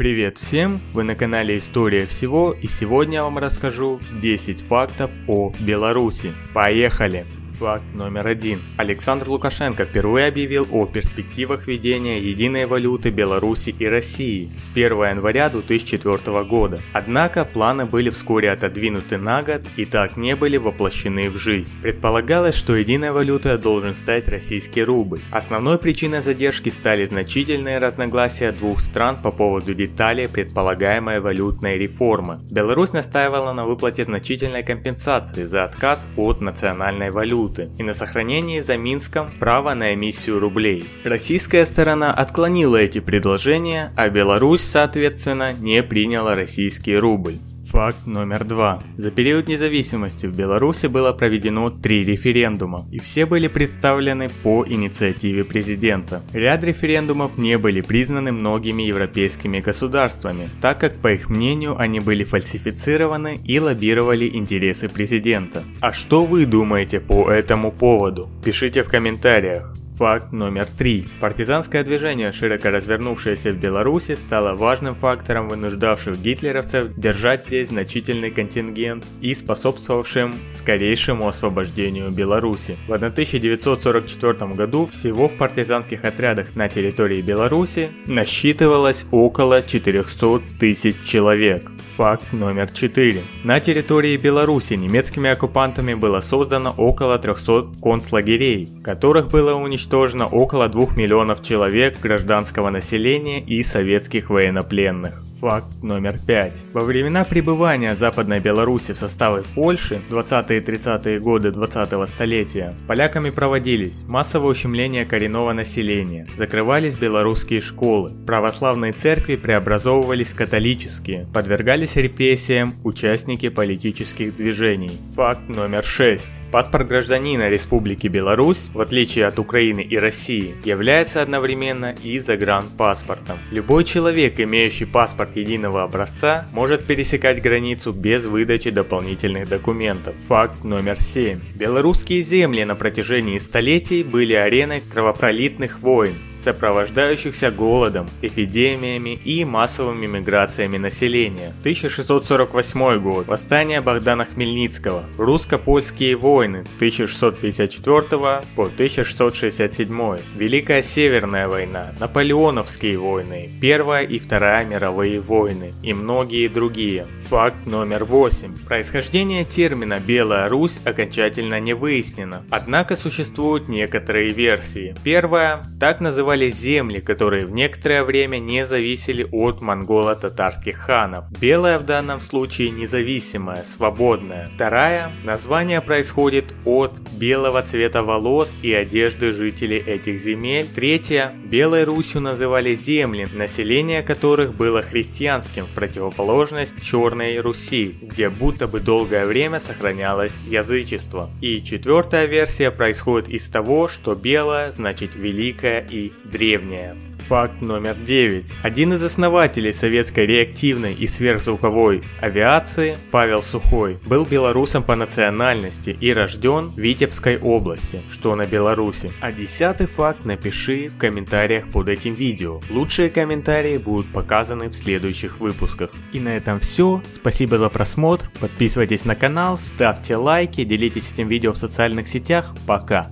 Привет всем! Вы на канале История всего и сегодня я вам расскажу 10 фактов о Беларуси. Поехали! Факт номер один. Александр Лукашенко впервые объявил о перспективах введения единой валюты Беларуси и России с 1 января 2004 года. Однако планы были вскоре отодвинуты на год и так не были воплощены в жизнь. Предполагалось, что единой валютой должен стать российский рубль. Основной причиной задержки стали значительные разногласия двух стран по поводу деталей предполагаемой валютной реформы. Беларусь настаивала на выплате значительной компенсации за отказ от национальной валюты валюты и на сохранение за Минском права на эмиссию рублей. Российская сторона отклонила эти предложения, а Беларусь, соответственно, не приняла российский рубль. Факт номер два. За период независимости в Беларуси было проведено три референдума, и все были представлены по инициативе президента. Ряд референдумов не были признаны многими европейскими государствами, так как, по их мнению, они были фальсифицированы и лоббировали интересы президента. А что вы думаете по этому поводу? Пишите в комментариях. Факт номер три. Партизанское движение, широко развернувшееся в Беларуси, стало важным фактором, вынуждавшим гитлеровцев держать здесь значительный контингент и способствовавшим скорейшему освобождению Беларуси. В 1944 году всего в партизанских отрядах на территории Беларуси насчитывалось около 400 тысяч человек. Факт номер 4. На территории Беларуси немецкими оккупантами было создано около 300 концлагерей, в которых было уничтожено около 2 миллионов человек гражданского населения и советских военнопленных. Факт номер 5. Во времена пребывания Западной Беларуси в составе Польши 20-30-е годы 20-го столетия поляками проводились массовое ущемление коренного населения, закрывались белорусские школы, православные церкви преобразовывались в католические, подвергались репрессиям участники политических движений. Факт номер 6. Паспорт гражданина Республики Беларусь, в отличие от Украины и России, является одновременно и загранпаспортом. Любой человек, имеющий паспорт паспорт единого образца может пересекать границу без выдачи дополнительных документов. Факт номер 7. Белорусские земли на протяжении столетий были ареной кровопролитных войн, сопровождающихся голодом, эпидемиями и массовыми миграциями населения. 1648 год. Восстание Богдана Хмельницкого. Русско-польские войны 1654 по 1667. Великая Северная война. Наполеоновские войны. Первая и Вторая мировые войны. И многие другие. Факт номер 8. Происхождение термина «Белая Русь» окончательно не выяснено, однако существуют некоторые версии. Первая – так назывались земли, которые в некоторое время не зависели от монголо-татарских ханов. Белая в данном случае независимая, свободная. Вторая – название происходит от белого цвета волос и одежды жителей этих земель. Третья – Белой Русью называли земли, население которых было христианским в противоположность черной Руси, где будто бы долгое время сохранялось язычество. И четвертая версия происходит из того, что белое значит великое и древнее. Факт номер 9. Один из основателей советской реактивной и сверхзвуковой авиации, Павел Сухой, был белорусом по национальности и рожден в Витебской области, что на Беларуси. А десятый факт напиши в комментариях под этим видео. Лучшие комментарии будут показаны в следующих выпусках. И на этом все. Спасибо за просмотр. Подписывайтесь на канал, ставьте лайки, делитесь этим видео в социальных сетях. Пока.